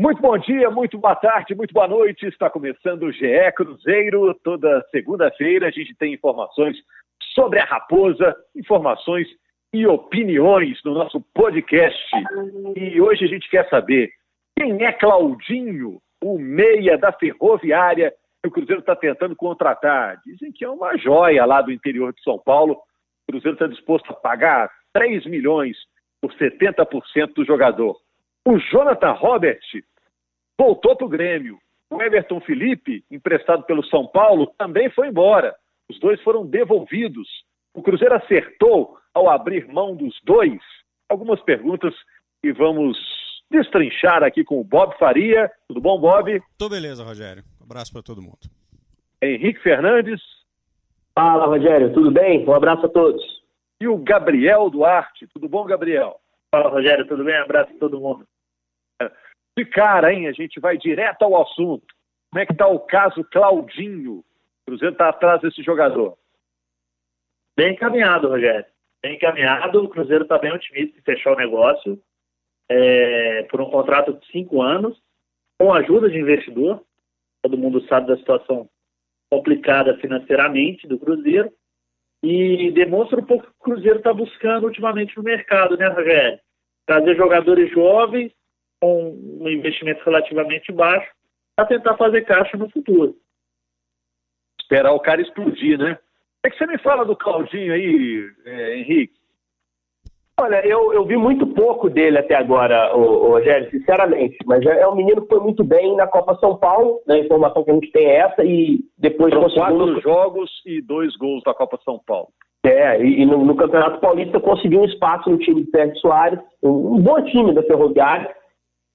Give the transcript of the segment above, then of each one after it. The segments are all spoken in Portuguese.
Muito bom dia, muito boa tarde, muito boa noite. Está começando o GE Cruzeiro. Toda segunda-feira a gente tem informações sobre a Raposa, informações e opiniões no nosso podcast. E hoje a gente quer saber quem é Claudinho, o meia da Ferroviária que o Cruzeiro está tentando contratar. Dizem que é uma joia lá do interior de São Paulo. O Cruzeiro está disposto a pagar 3 milhões por 70% do jogador. O Jonathan Robert voltou para o Grêmio. O Everton Felipe, emprestado pelo São Paulo, também foi embora. Os dois foram devolvidos. O Cruzeiro acertou ao abrir mão dos dois. Algumas perguntas que vamos destrinchar aqui com o Bob Faria. Tudo bom, Bob? Tudo beleza, Rogério. Um abraço para todo mundo. Henrique Fernandes. Fala, Rogério. Tudo bem? Um abraço a todos. E o Gabriel Duarte. Tudo bom, Gabriel? Fala, Rogério. Tudo bem? Um abraço a todo mundo. De cara, hein? A gente vai direto ao assunto. Como é que está o caso Claudinho? O Cruzeiro está atrás desse jogador. Bem encaminhado, Rogério. Bem encaminhado. O Cruzeiro está bem otimista em fechar o negócio é, por um contrato de cinco anos, com ajuda de investidor. Todo mundo sabe da situação complicada financeiramente do Cruzeiro. E demonstra um pouco que o Cruzeiro está buscando ultimamente no mercado, né, Rogério? Trazer jogadores jovens com um investimento relativamente baixo para tentar fazer caixa no futuro. Esperar o cara explodir, né? O que, é que você me fala do Claudinho aí, é, Henrique? Olha, eu, eu vi muito pouco dele até agora, o, o Rogério, sinceramente. Mas é, é um menino que foi muito bem na Copa São Paulo, né? A informação que a gente tem é essa, e depois Foram conseguiu... quatro jogos e dois gols da Copa São Paulo. É, e, e no, no, Campeonato Paulista conseguiu um espaço no time de Sérgio Soares, um, um bom time da Ferroviária,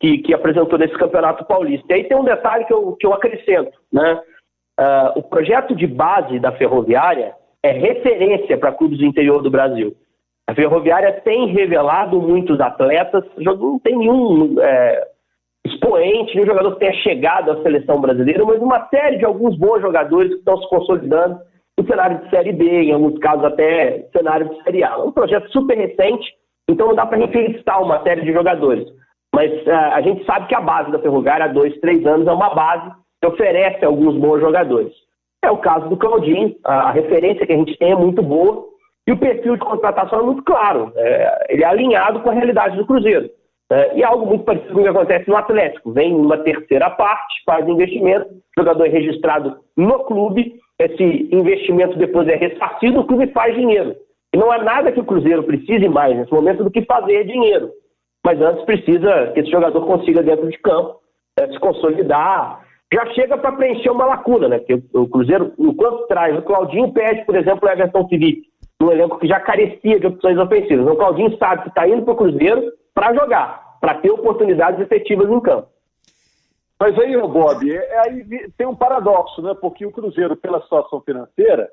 que, que, apresentou nesse Campeonato Paulista. E aí tem um detalhe que eu, que eu acrescento, né? Uh, o projeto de base da Ferroviária é referência para clubes do interior do Brasil. A Ferroviária tem revelado muitos atletas, não tem nenhum é, expoente, nenhum jogador que tenha chegado à seleção brasileira, mas uma série de alguns bons jogadores que estão se consolidando no cenário de Série B, em alguns casos até cenário de Série A. É um projeto super recente, então não dá para refelicitar uma série de jogadores. Mas uh, a gente sabe que a base da Ferroviária há dois, três anos é uma base que oferece alguns bons jogadores. É o caso do Claudinho, a, a referência que a gente tem é muito boa, e o perfil de contratação é muito claro, é, ele é alinhado com a realidade do Cruzeiro. É, e é algo muito parecido com o que acontece no Atlético. Vem uma terceira parte, faz investimento, jogador é registrado no clube, esse investimento depois é ressarcido, o clube faz dinheiro. E não há nada que o Cruzeiro precise mais nesse momento do que fazer dinheiro. Mas antes precisa que esse jogador consiga, dentro de campo, é, se consolidar. Já chega para preencher uma lacuna, né? Porque o Cruzeiro, enquanto traz o Claudinho, pede, por exemplo, o Everton Felipe um elenco que já carecia de opções ofensivas. O Claudinho sabe que está indo para o Cruzeiro para jogar, para ter oportunidades efetivas em campo. Mas aí, Bob, é, aí tem um paradoxo, né? Porque o Cruzeiro, pela situação financeira,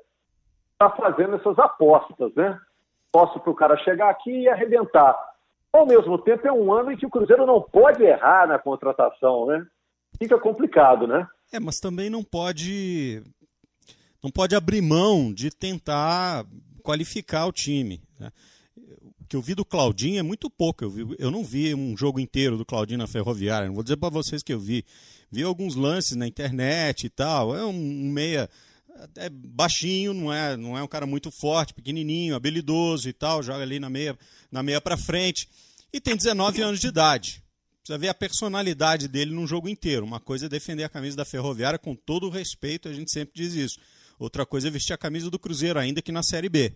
está fazendo essas apostas, né? Posso para o cara chegar aqui e arrebentar. Ao mesmo tempo, é um ano em que o Cruzeiro não pode errar na contratação, né? Fica complicado, né? É, mas também não pode não pode abrir mão de tentar qualificar o time. Né? O que eu vi do Claudinho é muito pouco. Eu, vi, eu não vi um jogo inteiro do Claudinho na Ferroviária. Não vou dizer para vocês que eu vi. Vi alguns lances na internet e tal. É um meia é baixinho, não é, não é um cara muito forte, pequenininho, habilidoso e tal, joga ali na meia, na meia para frente. E tem 19 anos de idade. Precisa ver a personalidade dele num jogo inteiro. Uma coisa é defender a camisa da Ferroviária com todo o respeito, a gente sempre diz isso. Outra coisa é vestir a camisa do Cruzeiro, ainda que na Série B.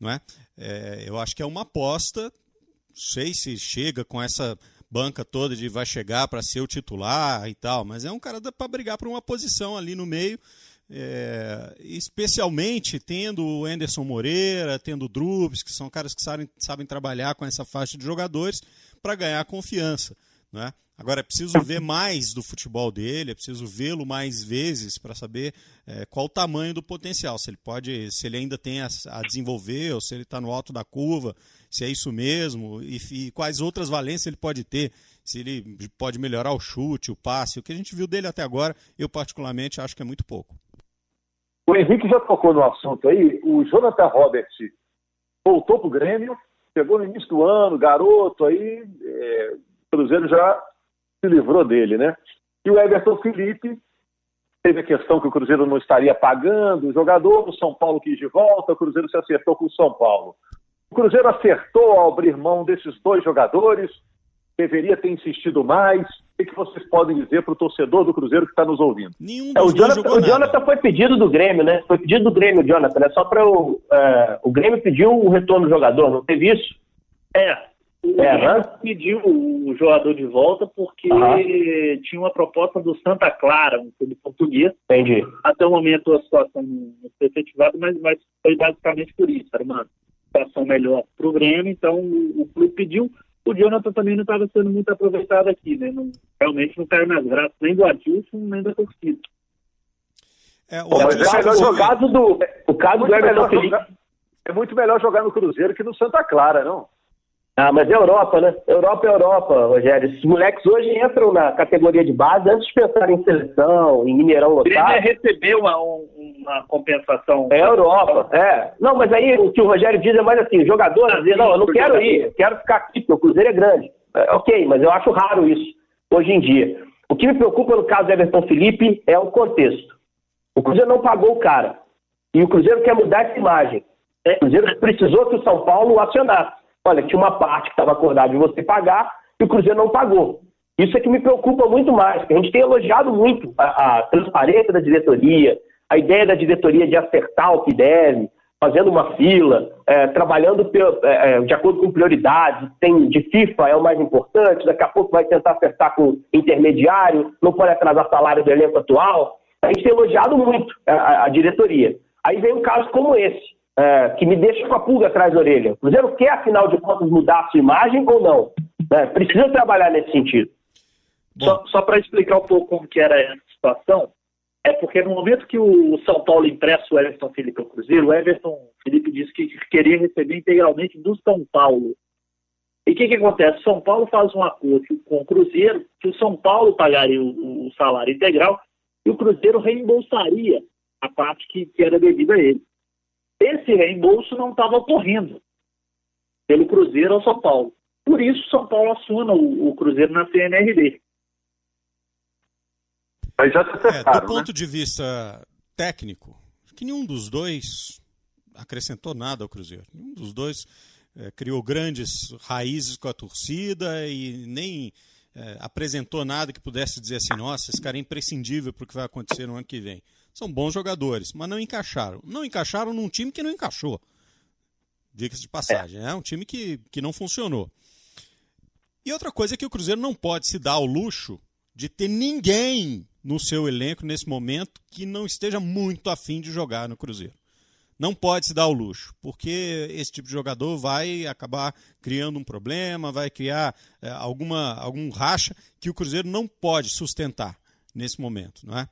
Não é? é eu acho que é uma aposta. Não sei se chega com essa banca toda de vai chegar para ser o titular e tal, mas é um cara para brigar por uma posição ali no meio. É, especialmente tendo o Anderson Moreira, tendo o Drubs, que são caras que sabem, sabem trabalhar com essa faixa de jogadores para ganhar confiança. Né? Agora é preciso ver mais do futebol dele, é preciso vê-lo mais vezes para saber é, qual o tamanho do potencial, se ele pode, se ele ainda tem a, a desenvolver, ou se ele está no alto da curva, se é isso mesmo, e, e, quais outras valências ele pode ter, se ele pode melhorar o chute, o passe, o que a gente viu dele até agora, eu particularmente acho que é muito pouco. O Henrique já tocou no assunto aí, o Jonathan Roberts voltou para o Grêmio, chegou no início do ano, garoto aí, é, o Cruzeiro já se livrou dele, né? E o Everton Felipe teve a questão que o Cruzeiro não estaria pagando o jogador, o São Paulo quis de volta, o Cruzeiro se acertou com o São Paulo. O Cruzeiro acertou ao abrir mão desses dois jogadores, deveria ter insistido mais. O que vocês podem dizer para o torcedor do Cruzeiro que está nos ouvindo? Nenhum é, o, Jonathan, o Jonathan, foi pedido do Grêmio, né? Foi pedido do Grêmio, Jonathan, né? Só para o. É, o Grêmio pediu o retorno do jogador, não teve isso? É. O é, Grêmio pediu o jogador de volta porque uhum. tinha uma proposta do Santa Clara, um clube português. Entendi. Até o momento a situação não foi efetivada, mas, mas foi basicamente por isso. Era uma situação melhor para o Grêmio, então o, o clube pediu o Jonathan também não estava sendo muito aproveitado aqui, né? Não, realmente não caiu nas graças nem do Adilson, nem da torcida. É, o, mas é o caso do, o caso do Everton Felipe. É muito melhor jogar no Cruzeiro que no Santa Clara, não? Ah, mas é Europa, né? Europa é Europa, Rogério. Esses moleques hoje entram na categoria de base antes de pensar em seleção, em Mineirão lotado. Ele recebeu uma, uma compensação. É Europa, é. Não, mas aí o que o Rogério diz é mais assim, jogador ah, dizer, não, eu não quero ir, eu quero ficar aqui, porque o Cruzeiro é grande. É, ok, mas eu acho raro isso hoje em dia. O que me preocupa no caso do Everton Felipe é o contexto. O Cruzeiro não pagou o cara. E o Cruzeiro quer mudar essa imagem. O Cruzeiro precisou que o São Paulo acionasse. Olha, tinha uma parte que estava acordada de você pagar e o Cruzeiro não pagou. Isso é que me preocupa muito mais, porque a gente tem elogiado muito a, a transparência da diretoria, a ideia da diretoria de acertar o que deve, fazendo uma fila, é, trabalhando é, é, de acordo com prioridades, tem de FIFA é o mais importante, daqui a pouco vai tentar acertar com intermediário, não pode atrasar salário do elenco atual. A gente tem elogiado muito a, a diretoria. Aí vem um caso como esse é, que me deixa com a pulga atrás da orelha. O Cruzeiro quer, afinal de contas, mudar a sua imagem ou não? É, precisa trabalhar nesse sentido. Só, só para explicar um pouco como que era essa situação, é porque no momento que o São Paulo empresta o Everton Felipe ao Cruzeiro, o Everton Felipe disse que queria receber integralmente do São Paulo. E o que, que acontece? São Paulo faz um acordo com o Cruzeiro, que o São Paulo pagaria o, o salário integral e o Cruzeiro reembolsaria a parte que, que era devida a ele. Esse reembolso não estava ocorrendo pelo Cruzeiro ao São Paulo. Por isso, São Paulo aciona o, o Cruzeiro na CNRD. Mas já se é, Do né? ponto de vista técnico, que nenhum dos dois acrescentou nada ao Cruzeiro. Nenhum dos dois é, criou grandes raízes com a torcida e nem é, apresentou nada que pudesse dizer assim: nossa, esse cara é imprescindível para o que vai acontecer no ano que vem. São bons jogadores, mas não encaixaram. Não encaixaram num time que não encaixou. Dicas de passagem. É. é um time que, que não funcionou. E outra coisa é que o Cruzeiro não pode se dar ao luxo de ter ninguém no seu elenco nesse momento que não esteja muito afim de jogar no Cruzeiro. Não pode se dar ao luxo, porque esse tipo de jogador vai acabar criando um problema, vai criar é, alguma, algum racha que o Cruzeiro não pode sustentar nesse momento. Não é?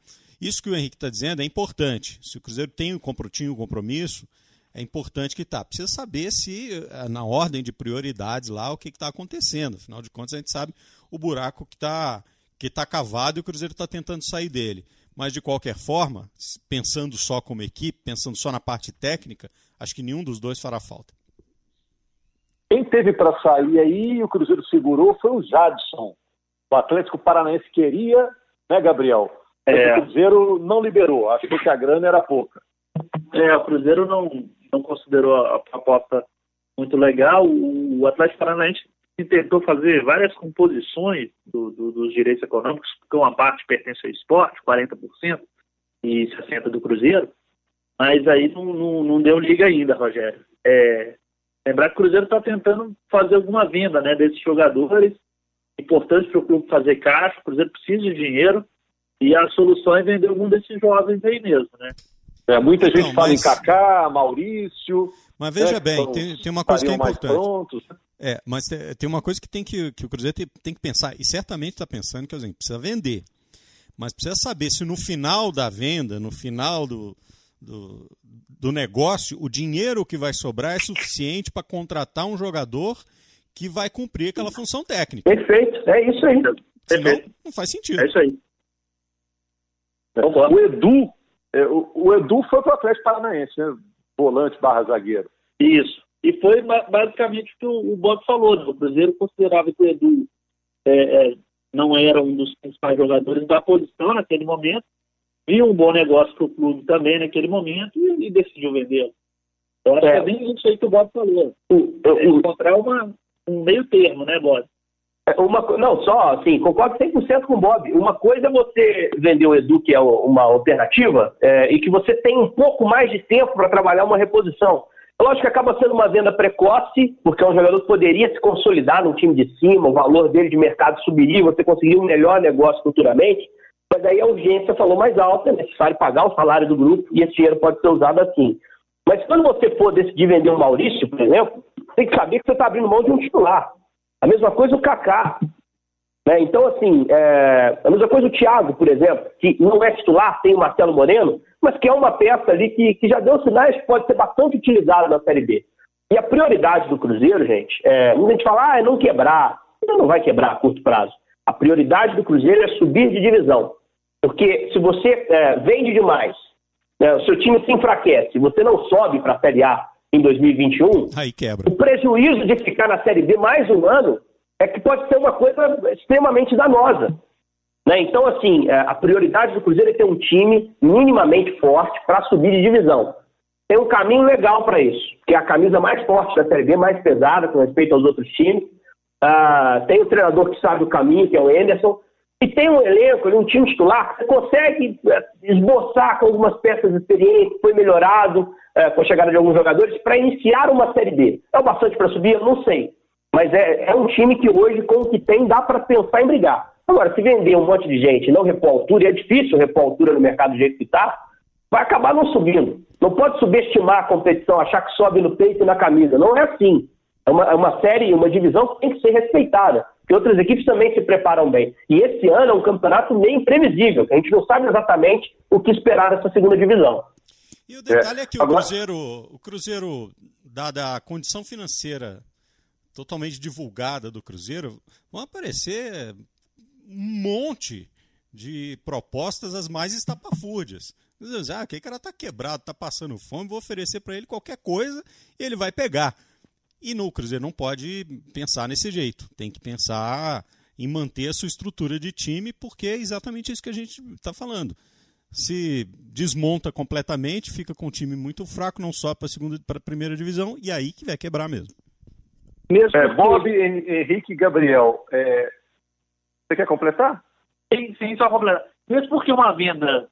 Isso que o Henrique está dizendo é importante. Se o Cruzeiro tem um compromisso, é importante que está. Precisa saber se, eh, na ordem de prioridades lá, o que está acontecendo. Afinal de contas, a gente sabe o buraco que está que tá cavado e o Cruzeiro está tentando sair dele. Mas, de qualquer forma, pensando só como equipe, pensando só na parte técnica, acho que nenhum dos dois fará falta. Quem teve para sair aí e o Cruzeiro segurou foi o Jadson. O Atlético Paranaense queria, né, Gabriel? É. O Cruzeiro não liberou, achou que a grana era pouca. É, o Cruzeiro não, não considerou a proposta muito legal. O Atlético Paranaense tentou fazer várias composições do, do, dos direitos econômicos, porque uma parte pertence ao esporte, 40%, e 60% do Cruzeiro, mas aí não, não, não deu liga ainda, Rogério. É, lembrar que o Cruzeiro está tentando fazer alguma venda né, desses jogadores, importante para o clube fazer caixa, o Cruzeiro precisa de dinheiro, e a solução é vender algum desses jovens aí mesmo, né? É, muita gente fala mas... em Kaká, Maurício. Mas veja né, bem, tem, tem, uma coisa que é importante. Né? É, mas tem uma coisa que tem que, que o Cruzeiro tem, tem que pensar, e certamente está pensando que a gente precisa vender. Mas precisa saber se no final da venda, no final do, do, do negócio, o dinheiro que vai sobrar é suficiente para contratar um jogador que vai cumprir aquela função técnica. Perfeito, é isso aí. Senão, não faz sentido. É isso aí. O Edu, é, o, o, Edu foi para o Atlético Paranaense, né? Volante barra zagueiro. Isso. E foi basicamente o que o, o Bob falou, né? O Cruzeiro considerava que o Edu é, é, não era um dos principais jogadores da posição naquele momento, viu um bom negócio para o clube também naquele momento e, e decidiu vendê-lo. Eu acho é. que é bem isso aí que o Bob falou. É encontrar uma, um meio termo, né, Bob? É, uma, não, só assim, concordo 100% com o Bob. Uma coisa é você vender o Edu, que é uma alternativa, é, e que você tem um pouco mais de tempo para trabalhar uma reposição. Lógico que acaba sendo uma venda precoce, porque é um jogador que poderia se consolidar no time de cima, o valor dele de mercado subiria, você conseguiria um melhor negócio futuramente, mas aí a urgência falou mais alta, é necessário pagar o salário do grupo e esse dinheiro pode ser usado assim. Mas quando você for decidir vender o Maurício, por exemplo, tem que saber que você está abrindo mão de um titular. A mesma coisa o Kaká. Né? Então, assim, é... a mesma coisa o Thiago, por exemplo, que não é titular, tem o Marcelo Moreno, mas que é uma peça ali que, que já deu sinais que pode ser bastante utilizada na Série B. E a prioridade do Cruzeiro, gente, é, a gente fala, ah, é não quebrar. Ainda não vai quebrar a curto prazo. A prioridade do Cruzeiro é subir de divisão. Porque se você é, vende demais, né, o seu time se enfraquece, você não sobe para a Série A em 2021, Aí quebra. o prejuízo de ficar na Série B mais um ano é que pode ser uma coisa extremamente danosa. Né? Então, assim, é, a prioridade do Cruzeiro é ter um time minimamente forte para subir de divisão. Tem um caminho legal para isso, que é a camisa mais forte da Série B, mais pesada com respeito aos outros times. Uh, tem o treinador que sabe o caminho, que é o Anderson. E tem um elenco, um time titular, consegue é, esboçar com algumas peças experientes, foi melhorado é, com a chegada de alguns jogadores, para iniciar uma Série B. É o bastante para subir? Eu não sei. Mas é, é um time que hoje, com o que tem, dá para pensar em brigar. Agora, se vender um monte de gente não repor altura, e é difícil repor altura no mercado do jeito que está, vai acabar não subindo. Não pode subestimar a competição, achar que sobe no peito e na camisa. Não é assim. É uma, é uma série, uma divisão que tem que ser respeitada. Porque outras equipes também se preparam bem. E esse ano é um campeonato meio imprevisível, que a gente não sabe exatamente o que esperar dessa segunda divisão. E o detalhe é, é que o Cruzeiro, o Cruzeiro, dada a condição financeira totalmente divulgada do Cruzeiro, vão aparecer um monte de propostas as mais estapafúrdias. Ah, aquele cara tá quebrado, tá passando fome, vou oferecer para ele qualquer coisa e ele vai pegar. E no Cruzeiro não pode pensar nesse jeito. Tem que pensar em manter a sua estrutura de time, porque é exatamente isso que a gente está falando. Se desmonta completamente, fica com um time muito fraco, não só para a segunda, para a primeira divisão, e aí que vai quebrar mesmo. mesmo é, Bob, Henrique e Gabriel, é, você quer completar? Sim, sim, só completar. Mesmo porque uma venda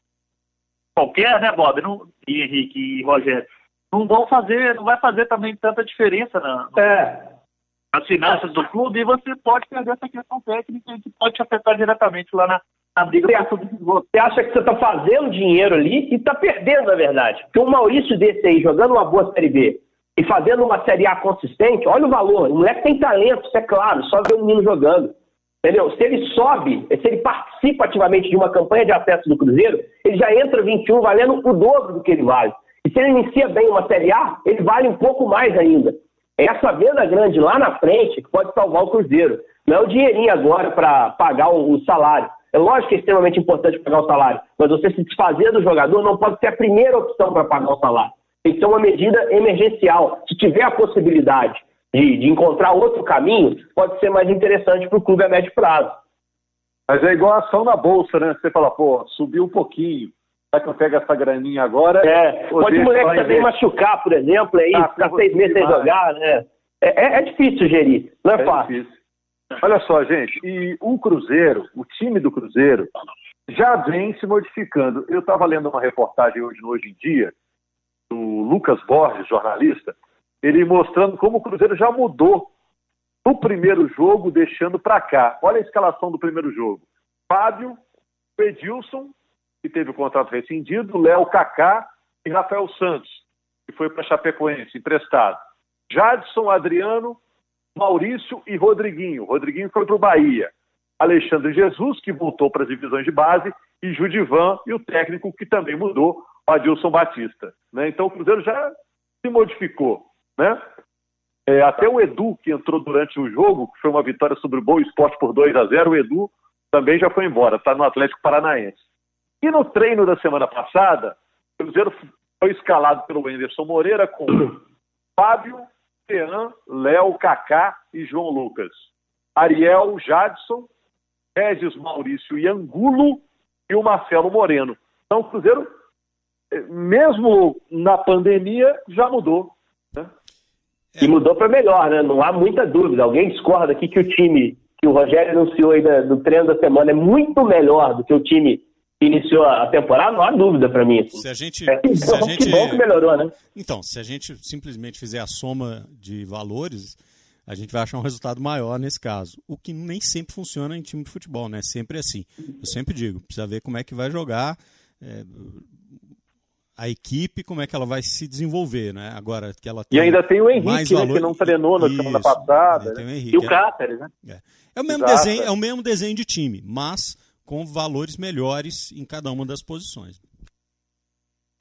qualquer, né, Bob, não, e Henrique e Rogério, não vão fazer, não vai fazer também tanta diferença na, é. nas finanças do clube e você pode perder essa questão técnica que pode te afetar diretamente lá na, na briga você, você acha que você está fazendo dinheiro ali e está perdendo, na verdade. Porque o Maurício desse aí, jogando uma boa Série B e fazendo uma Série A consistente, olha o valor. O moleque tem talento, isso é claro, só ver o menino jogando. Entendeu? Se ele sobe, se ele participa ativamente de uma campanha de acesso do Cruzeiro, ele já entra 21 valendo o dobro do que ele vale. E se ele inicia bem uma Série A, ele vale um pouco mais ainda. É essa venda grande lá na frente que pode salvar o Cruzeiro. Não é o dinheirinho agora para pagar o, salário. É lógico que é extremamente importante pagar o salário, mas você se desfazer do jogador não pode ser a primeira opção para pagar o salário. Tem que ser uma medida emergencial. Se tiver a possibilidade de, de encontrar outro caminho, pode ser mais interessante para o clube a médio prazo. Mas é igual a ação na bolsa, né? Você fala, pô, subiu um pouquinho. Será que eu pego essa graninha agora? É, pode o moleque também machucar, por exemplo, aí, ah, ficar seis meses sem jogar, né? É, é, é, difícil gerir, não é, é fácil. Difícil. Olha só, gente, e o Cruzeiro, o time do Cruzeiro, já vem se modificando. Eu estava lendo uma reportagem hoje no Hoje em Dia, do Lucas Borges, jornalista, ele mostrando como o Cruzeiro já mudou no primeiro jogo, deixando para cá. Olha a escalação do primeiro jogo. Fábio, Edilson, que teve o contrato rescindido, Léo Kaká e Rafael Santos, que foi para Chapecoense, emprestado. Jadson, Adriano, Maurício e Rodriguinho. Rodriguinho foi para o Bahia. Alexandre Jesus, que voltou para as divisões de base, e Judivan, e o técnico que também mudou, o Adilson Batista. Né? Então o Cruzeiro já se modificou. Né? É, até o Edu, que entrou durante o jogo, que foi uma vitória sobre o Boa Esporte por 2 a 0 o Edu também já foi embora, está no Atlético Paranaense. E no treino da semana passada, o Cruzeiro foi escalado pelo Anderson Moreira com Fábio, Tean, Léo, Kaká e João Lucas. Ariel, Jadson, Regis Maurício e Angulo e o Marcelo Moreno. Então o Cruzeiro, eh, mesmo na pandemia, já mudou. Né? E mudou para melhor, né? Não há muita dúvida. Alguém discorda aqui que o time que o Rogério anunciou aí do treino da semana é muito melhor do que o time iniciou a temporada? Não há dúvida para mim. Se a gente, é, se a então, gente... que bom que melhorou, né? Então, se a gente simplesmente fizer a soma de valores, a gente vai achar um resultado maior nesse caso. O que nem sempre funciona em time de futebol, né? Sempre assim. Eu sempre digo, precisa ver como é que vai jogar. É, a equipe, como é que ela vai se desenvolver, né? Agora que ela E ainda tem o Henrique, né, que não treinou na semana passada. Né? O Henrique, e o é. Cáceres, né? É. é. o mesmo desenho, é o mesmo desenho de time, mas com valores melhores em cada uma das posições.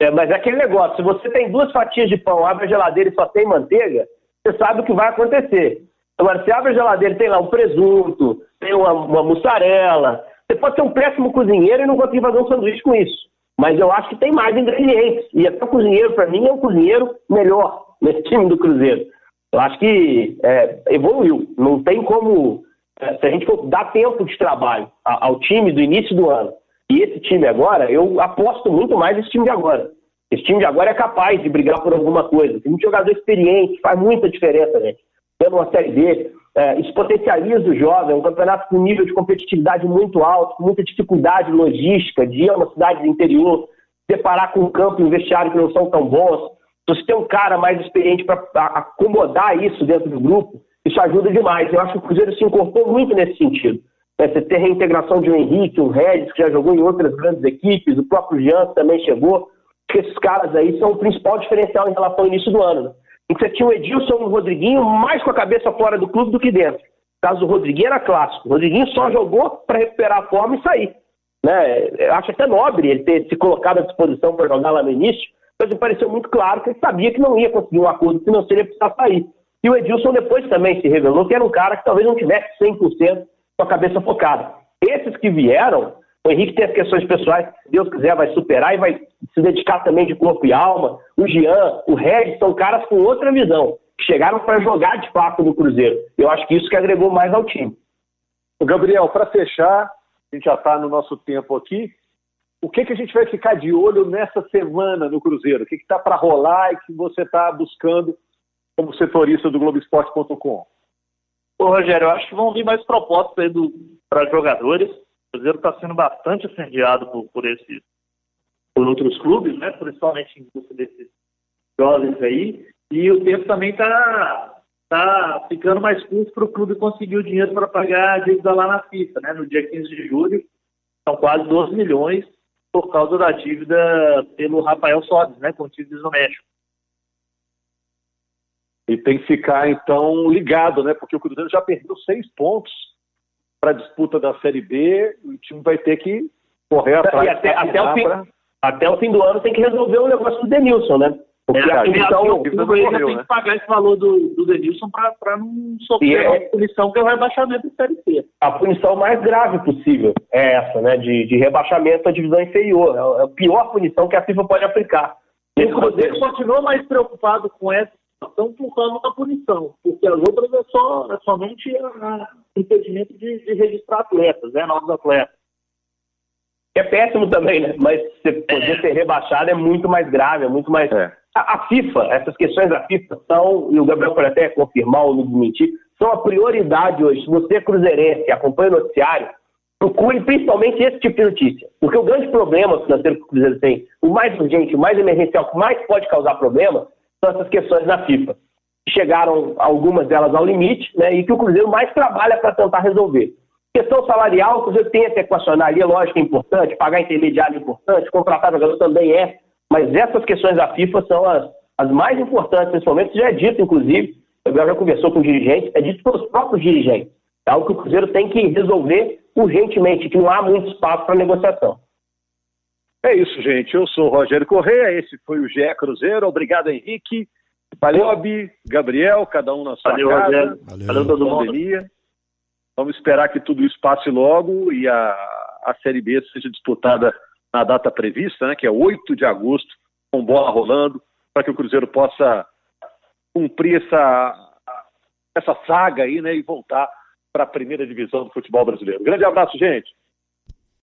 É, mas é aquele negócio, se você tem duas fatias de pão, abre a geladeira e só tem manteiga, você sabe o que vai acontecer. Agora, se abre a geladeira tem lá um presunto, tem uma, uma mussarela, você pode ser um péssimo cozinheiro e não conseguir fazer um sanduíche com isso. Mas eu acho que tem mais ingredientes. E até o cozinheiro, para mim, é um cozinheiro melhor nesse time do Cruzeiro. Eu acho que é, evoluiu. Não tem como. É, se a gente for dar tempo de trabalho ao time do início do ano e esse time agora, eu aposto muito mais nesse time de agora. Esse time de agora é capaz de brigar por alguma coisa. Tem um jogador experiente, faz muita diferença, gente. Tendo uma Série B, é, isso potencializa o jovem, é um campeonato com nível de competitividade muito alto, com muita dificuldade logística, de ir a uma cidade do interior, separar com um campo e um vestiário que não são tão bons. Se você tem um cara mais experiente para acomodar isso dentro do grupo, isso ajuda demais. Eu acho que o Cruzeiro se incorporou muito nesse sentido. Você ter reintegração de um Henrique, um Regis, que já jogou em outras grandes equipes, o próprio Jean também chegou. Esses caras aí são o principal diferencial em relação ao início do ano. Né? que você tinha o Edilson e o Rodriguinho mais com a cabeça fora do clube do que dentro. O caso do Rodriguinho era clássico. O Rodriguinho só jogou para recuperar a forma e sair. Né? Eu acho até nobre ele ter se colocado à disposição para jogar lá no início, mas me pareceu muito claro que ele sabia que não ia conseguir um acordo financeiro e precisar sair. E o Edilson depois também se revelou que era um cara que talvez não tivesse 100% com a cabeça focada. Esses que vieram o Henrique tem as questões pessoais, se Deus quiser, vai superar e vai se dedicar também de corpo e alma. O Jean, o Regis são caras com outra visão, que chegaram para jogar de fato no Cruzeiro. Eu acho que isso que agregou mais ao time. Gabriel, para fechar, a gente já está no nosso tempo aqui. O que, que a gente vai ficar de olho nessa semana no Cruzeiro? O que está para rolar e que você está buscando como setorista do Globoesporte.com? Rogério, eu acho que vão vir mais propostas para jogadores Cruzeiro está sendo bastante incendiado por, por, esses, por outros clubes, né? principalmente em busca desses jovens aí. E o tempo também está tá ficando mais curto para o clube conseguir o dinheiro para pagar a dívida lá na FIFA. Né? No dia 15 de julho, são quase 12 milhões por causa da dívida pelo Rafael Sobes, né? com títulos no México. E tem que ficar, então, ligado, né? Porque o Cruzeiro já perdeu seis pontos para a disputa da Série B, o time vai ter que correr atrás. E até, até, o fim, pra... até o fim do ano tem que resolver o negócio do Denilson, né? Porque é, a punição, o Cruzeiro tem né? que pagar esse valor do, do Denilson para não sofrer é, a punição que é o rebaixamento da Série C. A punição mais grave possível é essa, né? De, de rebaixamento à divisão inferior. É a pior punição que a FIFA pode aplicar. O Cruzeiro continua mais preocupado com essa situação por causa da punição, porque as outras é, só, é somente a, impedimento de, de, registrar atletas, né, novos atletas. É péssimo também, né? Mas você poder ser rebaixado é muito mais grave, é muito mais. É. A, a, FIFA, essas questões da FIFA são, e o Gabriel pode até confirmar ou me desmentir, são a prioridade hoje. Se você é cruzeirense, acompanha o noticiário, procure principalmente esse tipo de notícia. Porque o grande problema financeiro que o Cruzeiro tem, o mais urgente, o mais emergencial, que mais pode causar problema, são essas questões da FIFA. Chegaram algumas delas ao limite, né, e que o Cruzeiro mais trabalha para tentar resolver. Questão salarial, o Cruzeiro tem que equacionar ali, é lógico é importante, pagar intermediário é importante, contratar jogador também é, mas essas questões da FIFA são as, as mais importantes nesse momento, já é dito, inclusive, o já conversou com dirigentes, é dito pelos próprios dirigentes. É algo que o Cruzeiro tem que resolver urgentemente, que não há muito espaço para negociação. É isso, gente. Eu sou o Rogério Correia, esse foi o GE Cruzeiro. Obrigado, Henrique. Valeu. Bob, Gabriel, cada um na sua Valeu, casa. Rogério. Valeu, todo mundo. Vamos esperar que tudo isso passe logo e a, a Série B seja disputada na data prevista, né, que é 8 de agosto, com bola rolando, para que o Cruzeiro possa cumprir essa, essa saga aí, né, e voltar para a primeira divisão do futebol brasileiro. Grande abraço, gente.